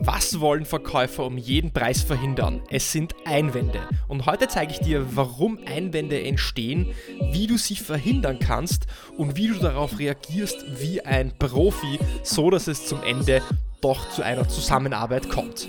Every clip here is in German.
Was wollen Verkäufer um jeden Preis verhindern? Es sind Einwände. Und heute zeige ich dir, warum Einwände entstehen, wie du sie verhindern kannst und wie du darauf reagierst wie ein Profi, so dass es zum Ende doch zu einer Zusammenarbeit kommt.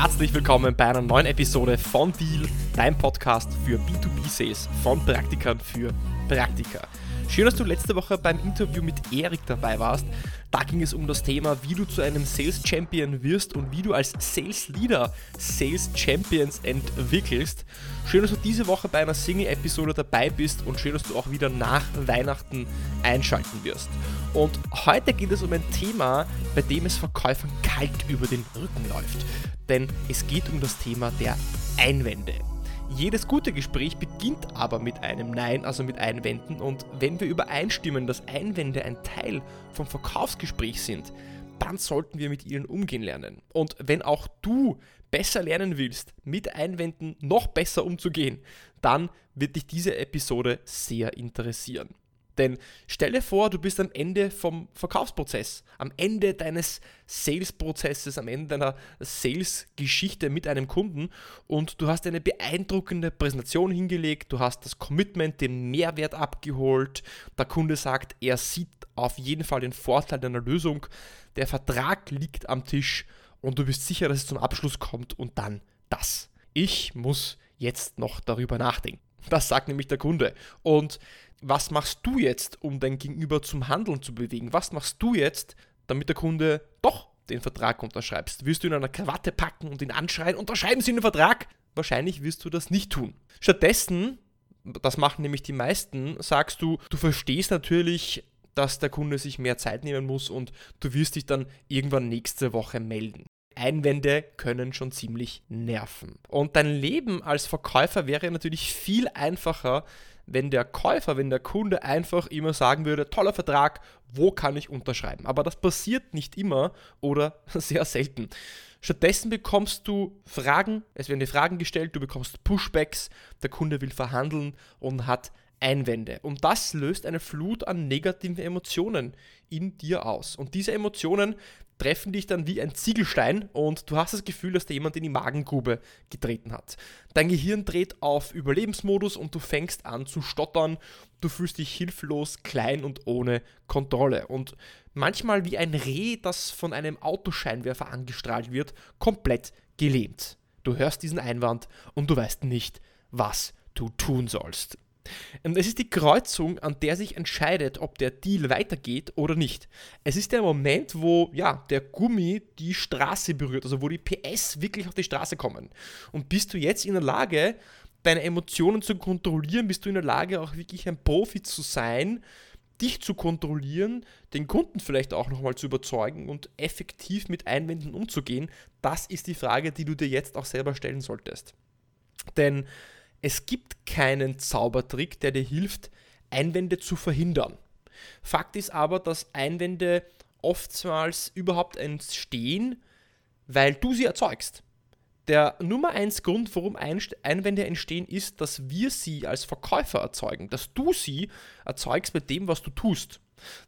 Herzlich willkommen bei einer neuen Episode von Deal, dein Podcast für B2B-Sales von Praktikern für Praktiker. Schön, dass du letzte Woche beim Interview mit Erik dabei warst. Da ging es um das Thema, wie du zu einem Sales Champion wirst und wie du als Sales Leader Sales Champions entwickelst. Schön, dass du diese Woche bei einer Single-Episode dabei bist und schön, dass du auch wieder nach Weihnachten einschalten wirst. Und heute geht es um ein Thema, bei dem es Verkäufern kalt über den Rücken läuft. Denn es geht um das Thema der Einwände. Jedes gute Gespräch beginnt aber mit einem Nein, also mit Einwänden. Und wenn wir übereinstimmen, dass Einwände ein Teil vom Verkaufsgespräch sind, dann sollten wir mit ihnen umgehen lernen. Und wenn auch du besser lernen willst, mit Einwänden noch besser umzugehen, dann wird dich diese Episode sehr interessieren. Denn stell dir vor, du bist am Ende vom Verkaufsprozess, am Ende deines Sales-Prozesses, am Ende deiner Sales-Geschichte mit einem Kunden und du hast eine beeindruckende Präsentation hingelegt, du hast das Commitment, den Mehrwert abgeholt, der Kunde sagt, er sieht auf jeden Fall den Vorteil deiner Lösung, der Vertrag liegt am Tisch und du bist sicher, dass es zum Abschluss kommt und dann das. Ich muss jetzt noch darüber nachdenken. Das sagt nämlich der Kunde. Und was machst du jetzt, um dein Gegenüber zum Handeln zu bewegen? Was machst du jetzt, damit der Kunde doch den Vertrag unterschreibst? Wirst du ihn an einer Krawatte packen und ihn anschreien, unterschreiben Sie den Vertrag? Wahrscheinlich wirst du das nicht tun. Stattdessen, das machen nämlich die meisten, sagst du, du verstehst natürlich, dass der Kunde sich mehr Zeit nehmen muss und du wirst dich dann irgendwann nächste Woche melden. Einwände können schon ziemlich nerven. Und dein Leben als Verkäufer wäre natürlich viel einfacher, wenn der Käufer, wenn der Kunde einfach immer sagen würde, toller Vertrag, wo kann ich unterschreiben? Aber das passiert nicht immer oder sehr selten. Stattdessen bekommst du Fragen, es werden dir Fragen gestellt, du bekommst Pushbacks, der Kunde will verhandeln und hat Einwände. Und das löst eine Flut an negativen Emotionen in dir aus. Und diese Emotionen treffen dich dann wie ein Ziegelstein und du hast das Gefühl, dass da jemand in die Magengrube getreten hat. Dein Gehirn dreht auf Überlebensmodus und du fängst an zu stottern. Du fühlst dich hilflos, klein und ohne Kontrolle. Und manchmal wie ein Reh, das von einem Autoscheinwerfer angestrahlt wird, komplett gelähmt. Du hörst diesen Einwand und du weißt nicht, was du tun sollst. Und es ist die Kreuzung, an der sich entscheidet, ob der Deal weitergeht oder nicht. Es ist der Moment, wo ja, der Gummi die Straße berührt, also wo die PS wirklich auf die Straße kommen. Und bist du jetzt in der Lage, deine Emotionen zu kontrollieren? Bist du in der Lage, auch wirklich ein Profi zu sein? dich zu kontrollieren, den Kunden vielleicht auch nochmal zu überzeugen und effektiv mit Einwänden umzugehen, das ist die Frage, die du dir jetzt auch selber stellen solltest. Denn es gibt keinen Zaubertrick, der dir hilft, Einwände zu verhindern. Fakt ist aber, dass Einwände oftmals überhaupt entstehen, weil du sie erzeugst. Der Nummer eins Grund, warum Einwände entstehen, ist, dass wir sie als Verkäufer erzeugen, dass du sie erzeugst mit dem, was du tust.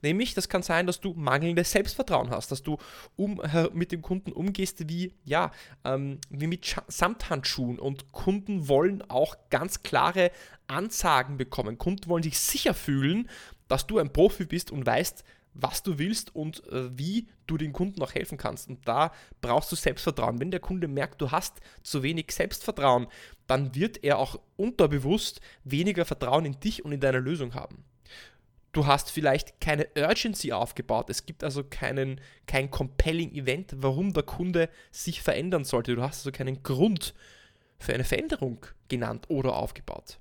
Nämlich, das kann sein, dass du mangelndes Selbstvertrauen hast, dass du um, mit dem Kunden umgehst wie, ja, ähm, wie mit Sch Samthandschuhen. Und Kunden wollen auch ganz klare Ansagen bekommen. Kunden wollen sich sicher fühlen, dass du ein Profi bist und weißt, was du willst und äh, wie du den Kunden auch helfen kannst. Und da brauchst du Selbstvertrauen. Wenn der Kunde merkt, du hast zu wenig Selbstvertrauen, dann wird er auch unterbewusst weniger Vertrauen in dich und in deine Lösung haben. Du hast vielleicht keine Urgency aufgebaut. Es gibt also keinen, kein compelling Event, warum der Kunde sich verändern sollte. Du hast also keinen Grund für eine Veränderung genannt oder aufgebaut.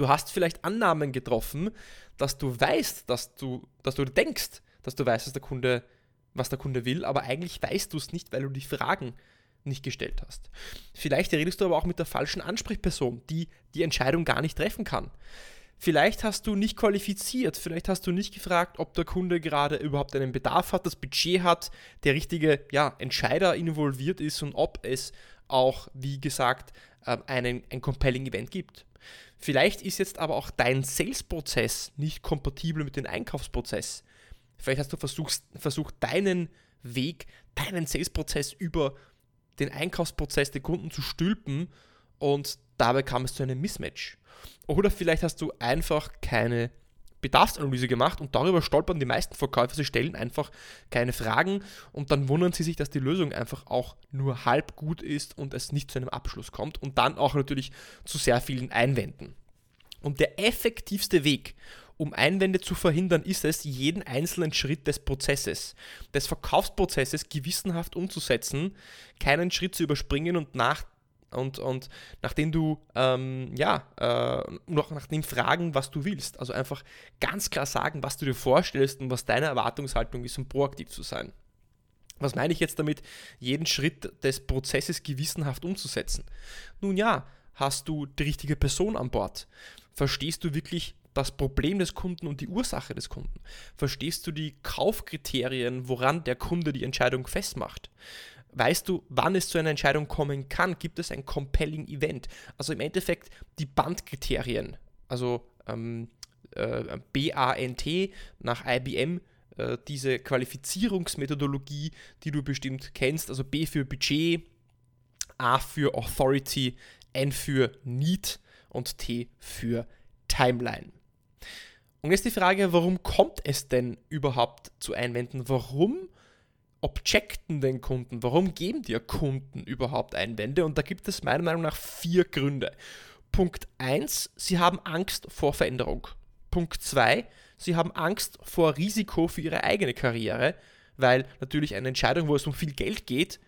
Du hast vielleicht Annahmen getroffen, dass du weißt, dass du, dass du denkst, dass du weißt, dass der Kunde, was der Kunde will, aber eigentlich weißt du es nicht, weil du die Fragen nicht gestellt hast. Vielleicht redest du aber auch mit der falschen Ansprechperson, die die Entscheidung gar nicht treffen kann. Vielleicht hast du nicht qualifiziert, vielleicht hast du nicht gefragt, ob der Kunde gerade überhaupt einen Bedarf hat, das Budget hat, der richtige ja, Entscheider involviert ist und ob es auch, wie gesagt, ähm, einen, ein compelling Event gibt. Vielleicht ist jetzt aber auch dein Sales-Prozess nicht kompatibel mit dem Einkaufsprozess. Vielleicht hast du versucht, versucht deinen Weg, deinen Sales-Prozess über den Einkaufsprozess der Kunden zu stülpen und dabei kam es zu einem Mismatch. Oder vielleicht hast du einfach keine Bedarfsanalyse gemacht und darüber stolpern die meisten Verkäufer. Sie stellen einfach keine Fragen und dann wundern sie sich, dass die Lösung einfach auch nur halb gut ist und es nicht zu einem Abschluss kommt und dann auch natürlich zu sehr vielen Einwänden. Und der effektivste Weg, um Einwände zu verhindern, ist es, jeden einzelnen Schritt des Prozesses, des Verkaufsprozesses gewissenhaft umzusetzen, keinen Schritt zu überspringen und nach und, und nachdem du, ähm, ja, äh, noch nach dem fragen, was du willst. Also einfach ganz klar sagen, was du dir vorstellst und was deine Erwartungshaltung ist, um proaktiv zu sein. Was meine ich jetzt damit, jeden Schritt des Prozesses gewissenhaft umzusetzen? Nun ja, hast du die richtige Person an Bord? Verstehst du wirklich das Problem des Kunden und die Ursache des Kunden? Verstehst du die Kaufkriterien, woran der Kunde die Entscheidung festmacht? Weißt du, wann es zu einer Entscheidung kommen kann? Gibt es ein compelling Event? Also im Endeffekt die Bandkriterien, also ähm, äh, BANT nach IBM, äh, diese Qualifizierungsmethodologie, die du bestimmt kennst, also B für Budget, A für Authority, N für Need und T für Timeline. Und jetzt die Frage, warum kommt es denn überhaupt zu Einwänden? Warum objecten den Kunden? Warum geben dir Kunden überhaupt Einwände? Und da gibt es meiner Meinung nach vier Gründe. Punkt 1, sie haben Angst vor Veränderung. Punkt 2, sie haben Angst vor Risiko für ihre eigene Karriere, weil natürlich eine Entscheidung, wo es um viel Geld geht,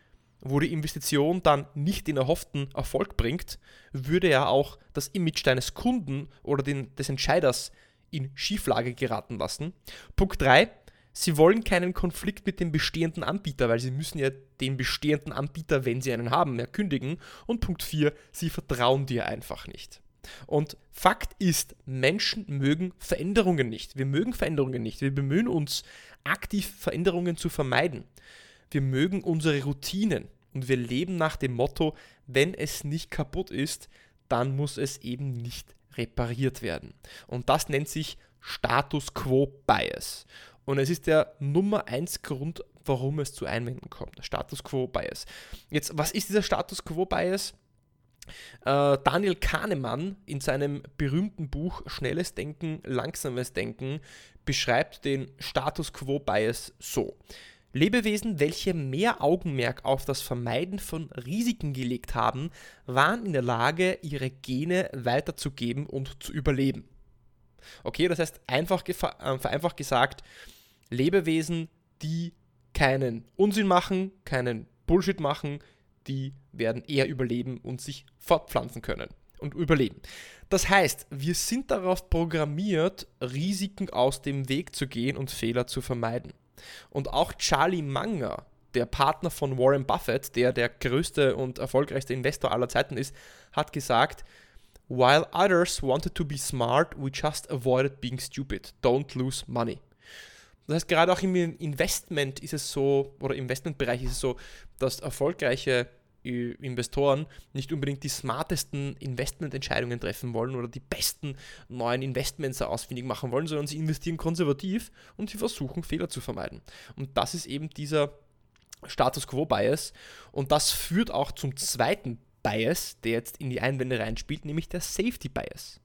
wo die Investition dann nicht den erhofften Erfolg bringt, würde ja auch das Image deines Kunden oder den, des Entscheiders in Schieflage geraten lassen. Punkt 3, sie wollen keinen Konflikt mit dem bestehenden Anbieter, weil sie müssen ja den bestehenden Anbieter, wenn sie einen haben, ja kündigen. Und Punkt 4, sie vertrauen dir einfach nicht. Und Fakt ist, Menschen mögen Veränderungen nicht. Wir mögen Veränderungen nicht. Wir bemühen uns, aktiv Veränderungen zu vermeiden. Wir mögen unsere Routinen und wir leben nach dem Motto, wenn es nicht kaputt ist, dann muss es eben nicht repariert werden. Und das nennt sich Status Quo Bias. Und es ist der Nummer 1 Grund, warum es zu Einwänden kommt. Status Quo Bias. Jetzt, was ist dieser Status Quo Bias? Äh, Daniel Kahnemann in seinem berühmten Buch Schnelles Denken, Langsames Denken beschreibt den Status Quo Bias so. Lebewesen, welche mehr Augenmerk auf das Vermeiden von Risiken gelegt haben, waren in der Lage, ihre Gene weiterzugeben und zu überleben. Okay, das heißt, einfach äh, vereinfacht gesagt, Lebewesen, die keinen Unsinn machen, keinen Bullshit machen, die werden eher überleben und sich fortpflanzen können und überleben. Das heißt, wir sind darauf programmiert, Risiken aus dem Weg zu gehen und Fehler zu vermeiden. Und auch Charlie Munger, der Partner von Warren Buffett, der der größte und erfolgreichste Investor aller Zeiten ist, hat gesagt, While others wanted to be smart, we just avoided being stupid. Don't lose money. Das heißt, gerade auch im Investment ist es so, oder Investmentbereich ist es so, dass erfolgreiche äh, Investoren nicht unbedingt die smartesten Investmententscheidungen treffen wollen oder die besten neuen Investments ausfindig machen wollen, sondern sie investieren konservativ und sie versuchen Fehler zu vermeiden. Und das ist eben dieser Status Quo Bias und das führt auch zum zweiten Bias, der jetzt in die Einwände reinspielt, nämlich der Safety Bias.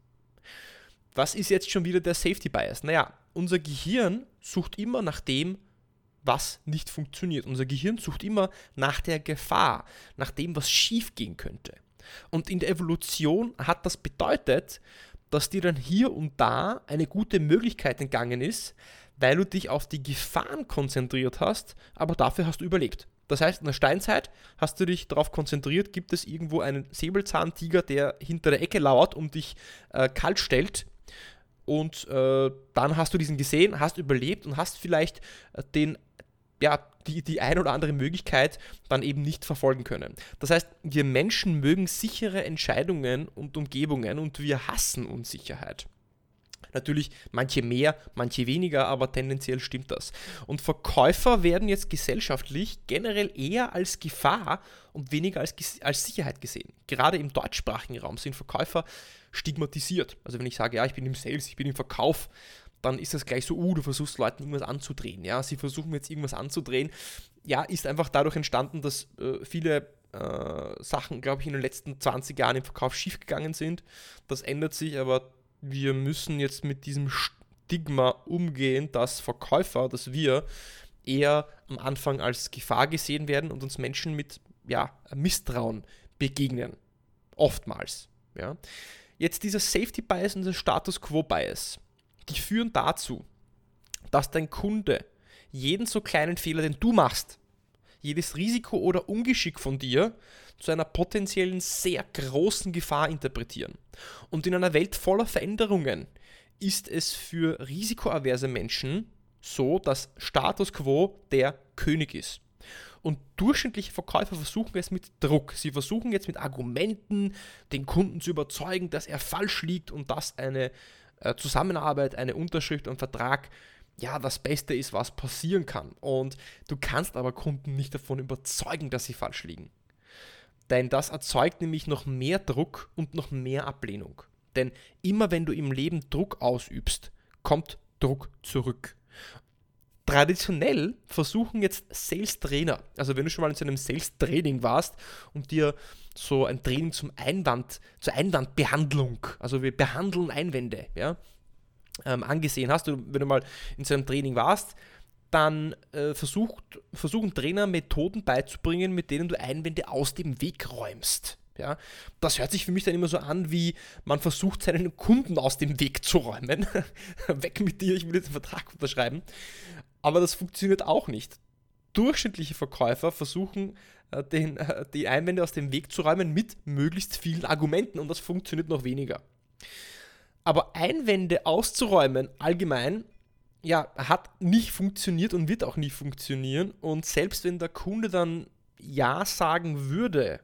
Was ist jetzt schon wieder der Safety Bias? Naja, unser Gehirn sucht immer nach dem, was nicht funktioniert. Unser Gehirn sucht immer nach der Gefahr, nach dem, was schief gehen könnte. Und in der Evolution hat das bedeutet, dass dir dann hier und da eine gute Möglichkeit entgangen ist, weil du dich auf die Gefahren konzentriert hast, aber dafür hast du überlebt. Das heißt, in der Steinzeit hast du dich darauf konzentriert, gibt es irgendwo einen Säbelzahntiger, der hinter der Ecke lauert und dich äh, kalt stellt. Und äh, dann hast du diesen gesehen, hast überlebt und hast vielleicht äh, den, ja, die, die ein oder andere Möglichkeit dann eben nicht verfolgen können. Das heißt, wir Menschen mögen sichere Entscheidungen und Umgebungen und wir hassen Unsicherheit. Natürlich manche mehr, manche weniger, aber tendenziell stimmt das. Und Verkäufer werden jetzt gesellschaftlich generell eher als Gefahr und weniger als, als Sicherheit gesehen. Gerade im deutschsprachigen Raum sind Verkäufer stigmatisiert. Also wenn ich sage, ja, ich bin im Sales, ich bin im Verkauf, dann ist das gleich so, uh, du versuchst Leuten irgendwas anzudrehen. Ja, sie versuchen jetzt irgendwas anzudrehen. Ja, ist einfach dadurch entstanden, dass äh, viele äh, Sachen, glaube ich, in den letzten 20 Jahren im Verkauf schiefgegangen sind. Das ändert sich, aber wir müssen jetzt mit diesem Stigma umgehen, dass Verkäufer, dass wir eher am Anfang als Gefahr gesehen werden und uns Menschen mit ja, Misstrauen begegnen. Oftmals. Ja. Jetzt dieser Safety Bias und der Status Quo Bias, die führen dazu, dass dein Kunde jeden so kleinen Fehler, den du machst, jedes Risiko oder Ungeschick von dir zu einer potenziellen sehr großen Gefahr interpretieren. Und in einer Welt voller Veränderungen ist es für risikoaverse Menschen so, dass Status quo der König ist. Und durchschnittliche Verkäufer versuchen es mit Druck. Sie versuchen jetzt mit Argumenten den Kunden zu überzeugen, dass er falsch liegt und dass eine äh, Zusammenarbeit, eine Unterschrift und Vertrag ja das Beste ist, was passieren kann. Und du kannst aber Kunden nicht davon überzeugen, dass sie falsch liegen. Denn das erzeugt nämlich noch mehr Druck und noch mehr Ablehnung. Denn immer wenn du im Leben Druck ausübst, kommt Druck zurück. Traditionell versuchen jetzt Sales-Trainer, also wenn du schon mal in so einem Sales-Training warst und dir so ein Training zum Einwand, zur Einwandbehandlung, also wir behandeln Einwände, ja, ähm, angesehen hast, wenn du mal in so einem Training warst, dann äh, versucht, versuchen Trainer Methoden beizubringen, mit denen du Einwände aus dem Weg räumst. Ja, das hört sich für mich dann immer so an, wie man versucht, seinen Kunden aus dem Weg zu räumen. Weg mit dir, ich will jetzt einen Vertrag unterschreiben. Aber das funktioniert auch nicht. Durchschnittliche Verkäufer versuchen, äh, den, äh, die Einwände aus dem Weg zu räumen mit möglichst vielen Argumenten und das funktioniert noch weniger. Aber Einwände auszuräumen allgemein ja, hat nicht funktioniert und wird auch nie funktionieren. Und selbst wenn der Kunde dann Ja sagen würde,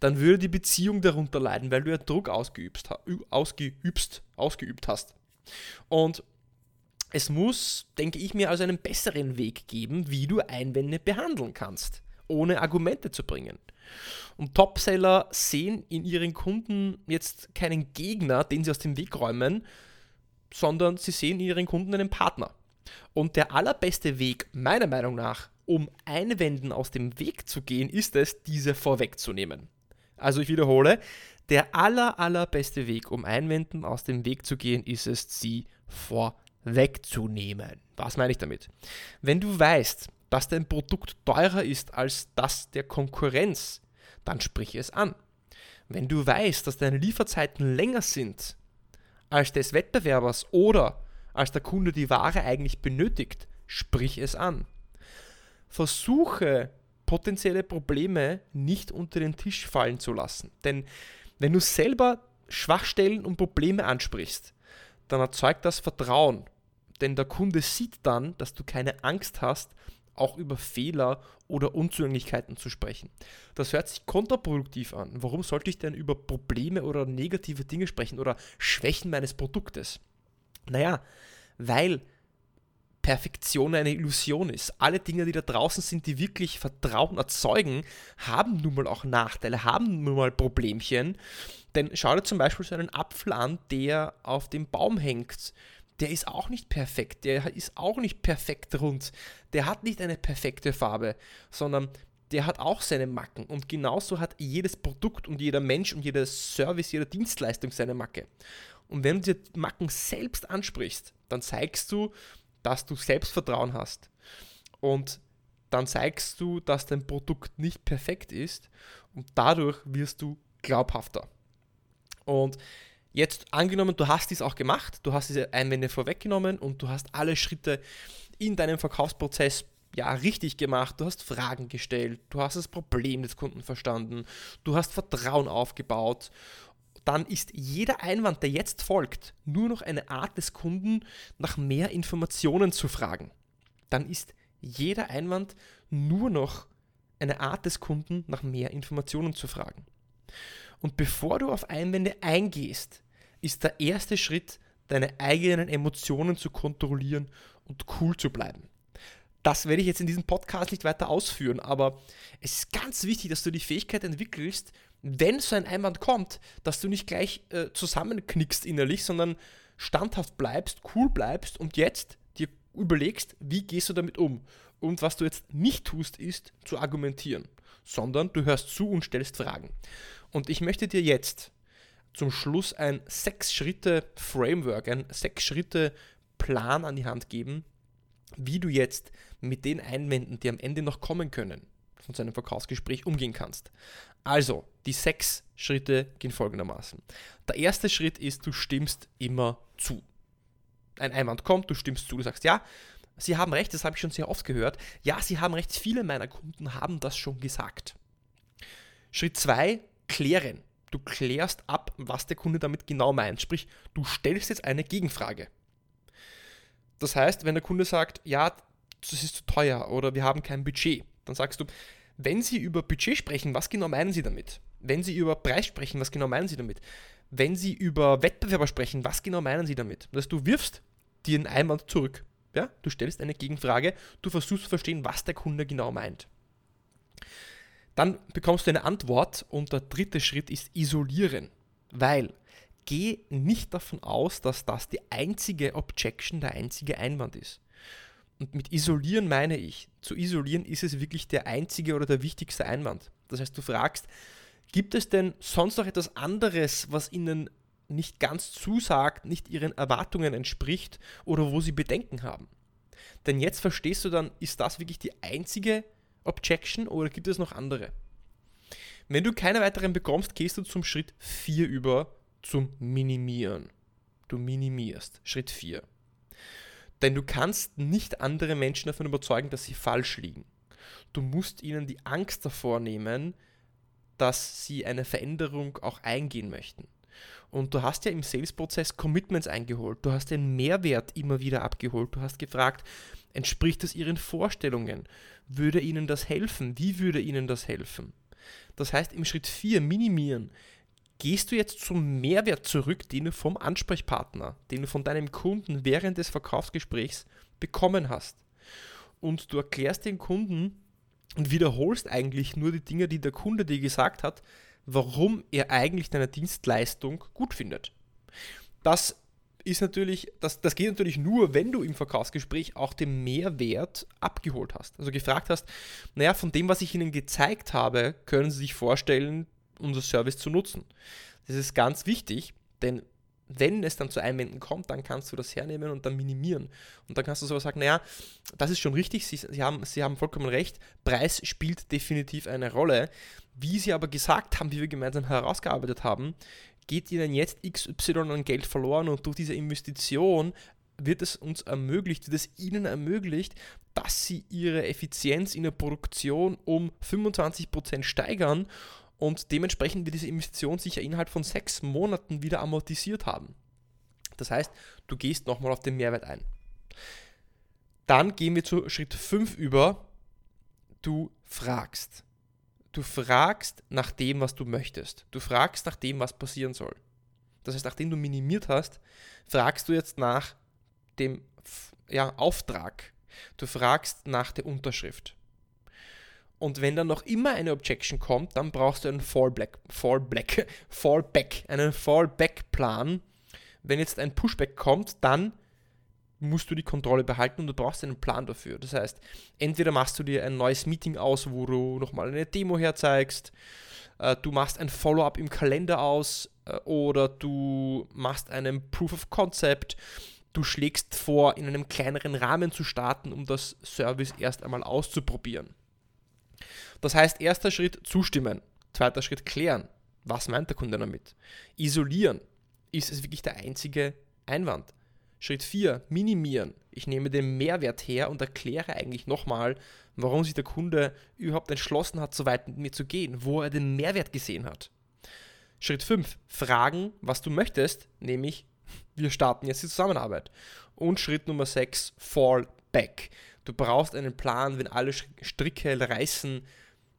dann würde die Beziehung darunter leiden, weil du ja Druck ausgeübt, ausgeübt, ausgeübt hast. Und es muss, denke ich mir, also einen besseren Weg geben, wie du Einwände behandeln kannst, ohne Argumente zu bringen. Und Topseller sehen in ihren Kunden jetzt keinen Gegner, den sie aus dem Weg räumen, sondern sie sehen in ihren Kunden einen Partner. Und der allerbeste Weg, meiner Meinung nach, um Einwänden aus dem Weg zu gehen, ist es, diese vorwegzunehmen. Also ich wiederhole, der aller, allerbeste Weg, um Einwänden aus dem Weg zu gehen, ist es, sie vorwegzunehmen. Was meine ich damit? Wenn du weißt, dass dein Produkt teurer ist als das der Konkurrenz, dann sprich es an. Wenn du weißt, dass deine Lieferzeiten länger sind als des Wettbewerbers oder als der Kunde die Ware eigentlich benötigt, sprich es an. Versuche potenzielle Probleme nicht unter den Tisch fallen zu lassen. Denn wenn du selber Schwachstellen und Probleme ansprichst, dann erzeugt das Vertrauen. Denn der Kunde sieht dann, dass du keine Angst hast, auch über Fehler oder Unzulänglichkeiten zu sprechen. Das hört sich kontraproduktiv an. Warum sollte ich denn über Probleme oder negative Dinge sprechen oder Schwächen meines Produktes? Naja, weil Perfektion eine Illusion ist. Alle Dinge, die da draußen sind, die wirklich Vertrauen erzeugen, haben nun mal auch Nachteile, haben nun mal Problemchen. Denn schau dir zum Beispiel so einen Apfel an, der auf dem Baum hängt. Der ist auch nicht perfekt, der ist auch nicht perfekt rund, der hat nicht eine perfekte Farbe, sondern der hat auch seine Macken. Und genauso hat jedes Produkt und jeder Mensch und jeder Service, jede Dienstleistung seine Macke. Und wenn du die Macken selbst ansprichst, dann zeigst du, dass du Selbstvertrauen hast. Und dann zeigst du, dass dein Produkt nicht perfekt ist und dadurch wirst du glaubhafter. Und jetzt angenommen, du hast dies auch gemacht, du hast diese Einwände vorweggenommen und du hast alle Schritte in deinem Verkaufsprozess ja richtig gemacht, du hast Fragen gestellt, du hast das Problem des Kunden verstanden, du hast Vertrauen aufgebaut dann ist jeder Einwand, der jetzt folgt, nur noch eine Art des Kunden, nach mehr Informationen zu fragen. Dann ist jeder Einwand nur noch eine Art des Kunden, nach mehr Informationen zu fragen. Und bevor du auf Einwände eingehst, ist der erste Schritt, deine eigenen Emotionen zu kontrollieren und cool zu bleiben. Das werde ich jetzt in diesem Podcast nicht weiter ausführen, aber es ist ganz wichtig, dass du die Fähigkeit entwickelst, wenn so ein Einwand kommt, dass du nicht gleich äh, zusammenknickst innerlich, sondern standhaft bleibst, cool bleibst und jetzt dir überlegst, wie gehst du damit um. Und was du jetzt nicht tust, ist zu argumentieren, sondern du hörst zu und stellst Fragen. Und ich möchte dir jetzt zum Schluss ein Sechs-Schritte-Framework, ein Sechs-Schritte-Plan an die Hand geben, wie du jetzt mit den Einwänden, die am Ende noch kommen können, von so einem Verkaufsgespräch umgehen kannst. Also, die sechs Schritte gehen folgendermaßen. Der erste Schritt ist, du stimmst immer zu. Ein Einwand kommt, du stimmst zu, du sagst, ja, Sie haben recht, das habe ich schon sehr oft gehört. Ja, Sie haben recht, viele meiner Kunden haben das schon gesagt. Schritt 2, klären. Du klärst ab, was der Kunde damit genau meint. Sprich, du stellst jetzt eine Gegenfrage. Das heißt, wenn der Kunde sagt, ja, das ist zu teuer oder wir haben kein Budget, dann sagst du, wenn Sie über Budget sprechen, was genau meinen Sie damit? Wenn Sie über Preis sprechen, was genau meinen Sie damit? Wenn Sie über Wettbewerber sprechen, was genau meinen Sie damit? Das heißt, du wirfst dir einen Einwand zurück. Ja? Du stellst eine Gegenfrage, du versuchst zu verstehen, was der Kunde genau meint. Dann bekommst du eine Antwort und der dritte Schritt ist isolieren, weil geh nicht davon aus, dass das die einzige Objection, der einzige Einwand ist. Und mit isolieren meine ich, zu isolieren ist es wirklich der einzige oder der wichtigste Einwand. Das heißt, du fragst, gibt es denn sonst noch etwas anderes, was ihnen nicht ganz zusagt, nicht ihren Erwartungen entspricht oder wo sie Bedenken haben? Denn jetzt verstehst du dann, ist das wirklich die einzige Objection oder gibt es noch andere? Wenn du keine weiteren bekommst, gehst du zum Schritt 4 über zum Minimieren. Du minimierst. Schritt 4. Denn du kannst nicht andere Menschen davon überzeugen, dass sie falsch liegen. Du musst ihnen die Angst davor nehmen, dass sie eine Veränderung auch eingehen möchten. Und du hast ja im Sales-Prozess Commitments eingeholt, du hast den Mehrwert immer wieder abgeholt, du hast gefragt, entspricht das ihren Vorstellungen? Würde ihnen das helfen? Wie würde ihnen das helfen? Das heißt, im Schritt 4 minimieren gehst du jetzt zum Mehrwert zurück, den du vom Ansprechpartner, den du von deinem Kunden während des Verkaufsgesprächs bekommen hast. Und du erklärst den Kunden und wiederholst eigentlich nur die Dinge, die der Kunde dir gesagt hat, warum er eigentlich deine Dienstleistung gut findet. Das ist natürlich, das, das geht natürlich nur, wenn du im Verkaufsgespräch auch den Mehrwert abgeholt hast. Also gefragt hast, naja, von dem, was ich Ihnen gezeigt habe, können Sie sich vorstellen, unser Service zu nutzen. Das ist ganz wichtig, denn wenn es dann zu Einwänden kommt, dann kannst du das hernehmen und dann minimieren. Und dann kannst du sogar sagen, naja, das ist schon richtig, Sie, Sie, haben, Sie haben vollkommen recht, Preis spielt definitiv eine Rolle. Wie Sie aber gesagt haben, wie wir gemeinsam herausgearbeitet haben, geht Ihnen jetzt XY an Geld verloren und durch diese Investition wird es uns ermöglicht, wird es Ihnen ermöglicht, dass Sie Ihre Effizienz in der Produktion um 25% steigern und dementsprechend wird diese Investition sich ja innerhalb von sechs Monaten wieder amortisiert haben. Das heißt, du gehst nochmal auf den Mehrwert ein. Dann gehen wir zu Schritt 5 über. Du fragst. Du fragst nach dem, was du möchtest. Du fragst nach dem, was passieren soll. Das heißt, nachdem du minimiert hast, fragst du jetzt nach dem ja, Auftrag. Du fragst nach der Unterschrift. Und wenn dann noch immer eine Objection kommt, dann brauchst du einen Fallback, Fallback, Fallback, einen Fallback-Plan. Wenn jetzt ein Pushback kommt, dann musst du die Kontrolle behalten und du brauchst einen Plan dafür. Das heißt, entweder machst du dir ein neues Meeting aus, wo du nochmal eine Demo herzeigst, äh, du machst ein Follow-up im Kalender aus äh, oder du machst einen Proof of Concept, du schlägst vor, in einem kleineren Rahmen zu starten, um das Service erst einmal auszuprobieren. Das heißt, erster Schritt zustimmen, zweiter Schritt klären. Was meint der Kunde damit? Isolieren. Ist es wirklich der einzige Einwand? Schritt 4, minimieren. Ich nehme den Mehrwert her und erkläre eigentlich nochmal, warum sich der Kunde überhaupt entschlossen hat, so weit mit mir zu gehen, wo er den Mehrwert gesehen hat. Schritt 5, fragen, was du möchtest, nämlich wir starten jetzt die Zusammenarbeit. Und Schritt Nummer 6, fall back. Du brauchst einen Plan, wenn alle Stricke reißen,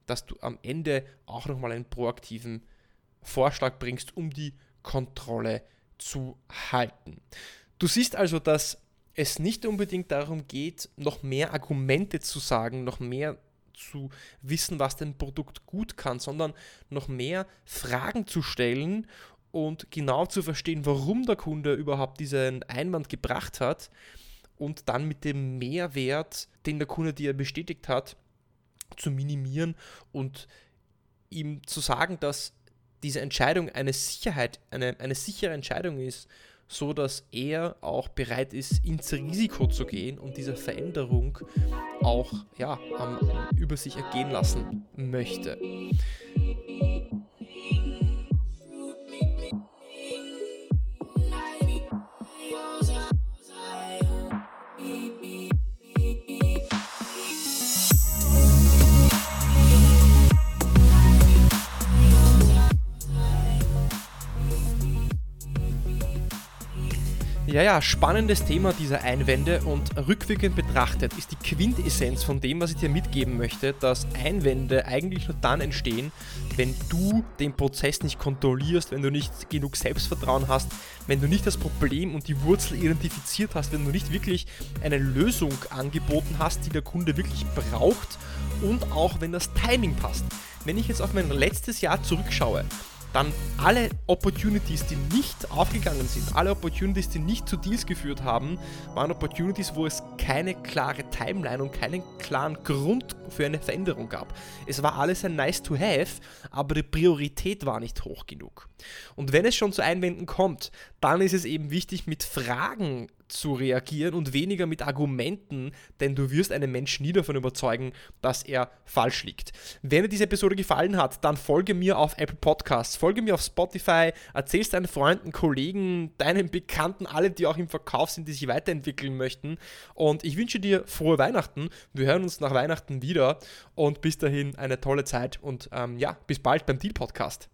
dass du am Ende auch nochmal einen proaktiven Vorschlag bringst, um die Kontrolle zu halten. Du siehst also, dass es nicht unbedingt darum geht, noch mehr Argumente zu sagen, noch mehr zu wissen, was dein Produkt gut kann, sondern noch mehr Fragen zu stellen und genau zu verstehen, warum der Kunde überhaupt diesen Einwand gebracht hat und dann mit dem Mehrwert, den der Kunde dir bestätigt hat, zu minimieren und ihm zu sagen, dass diese Entscheidung eine Sicherheit, eine, eine sichere Entscheidung ist, so dass er auch bereit ist, ins Risiko zu gehen und diese Veränderung auch ja, über sich ergehen lassen möchte. Ja, ja, spannendes Thema dieser Einwände und rückwirkend betrachtet ist die Quintessenz von dem, was ich dir mitgeben möchte, dass Einwände eigentlich nur dann entstehen, wenn du den Prozess nicht kontrollierst, wenn du nicht genug Selbstvertrauen hast, wenn du nicht das Problem und die Wurzel identifiziert hast, wenn du nicht wirklich eine Lösung angeboten hast, die der Kunde wirklich braucht und auch wenn das Timing passt. Wenn ich jetzt auf mein letztes Jahr zurückschaue, dann alle Opportunities, die nicht aufgegangen sind, alle Opportunities, die nicht zu Deals geführt haben, waren Opportunities, wo es keine klare Timeline und keinen klaren Grund für eine Veränderung gab. Es war alles ein nice to have, aber die Priorität war nicht hoch genug. Und wenn es schon zu Einwänden kommt, dann ist es eben wichtig, mit Fragen zu reagieren und weniger mit Argumenten, denn du wirst einen Menschen nie davon überzeugen, dass er falsch liegt. Wenn dir diese Episode gefallen hat, dann folge mir auf Apple Podcasts, folge mir auf Spotify, erzähl es deinen Freunden, Kollegen, deinen Bekannten, alle, die auch im Verkauf sind, die sich weiterentwickeln möchten. Und ich wünsche dir frohe Weihnachten. Wir hören uns nach Weihnachten wieder und bis dahin eine tolle Zeit und ähm, ja, bis bald beim Deal Podcast.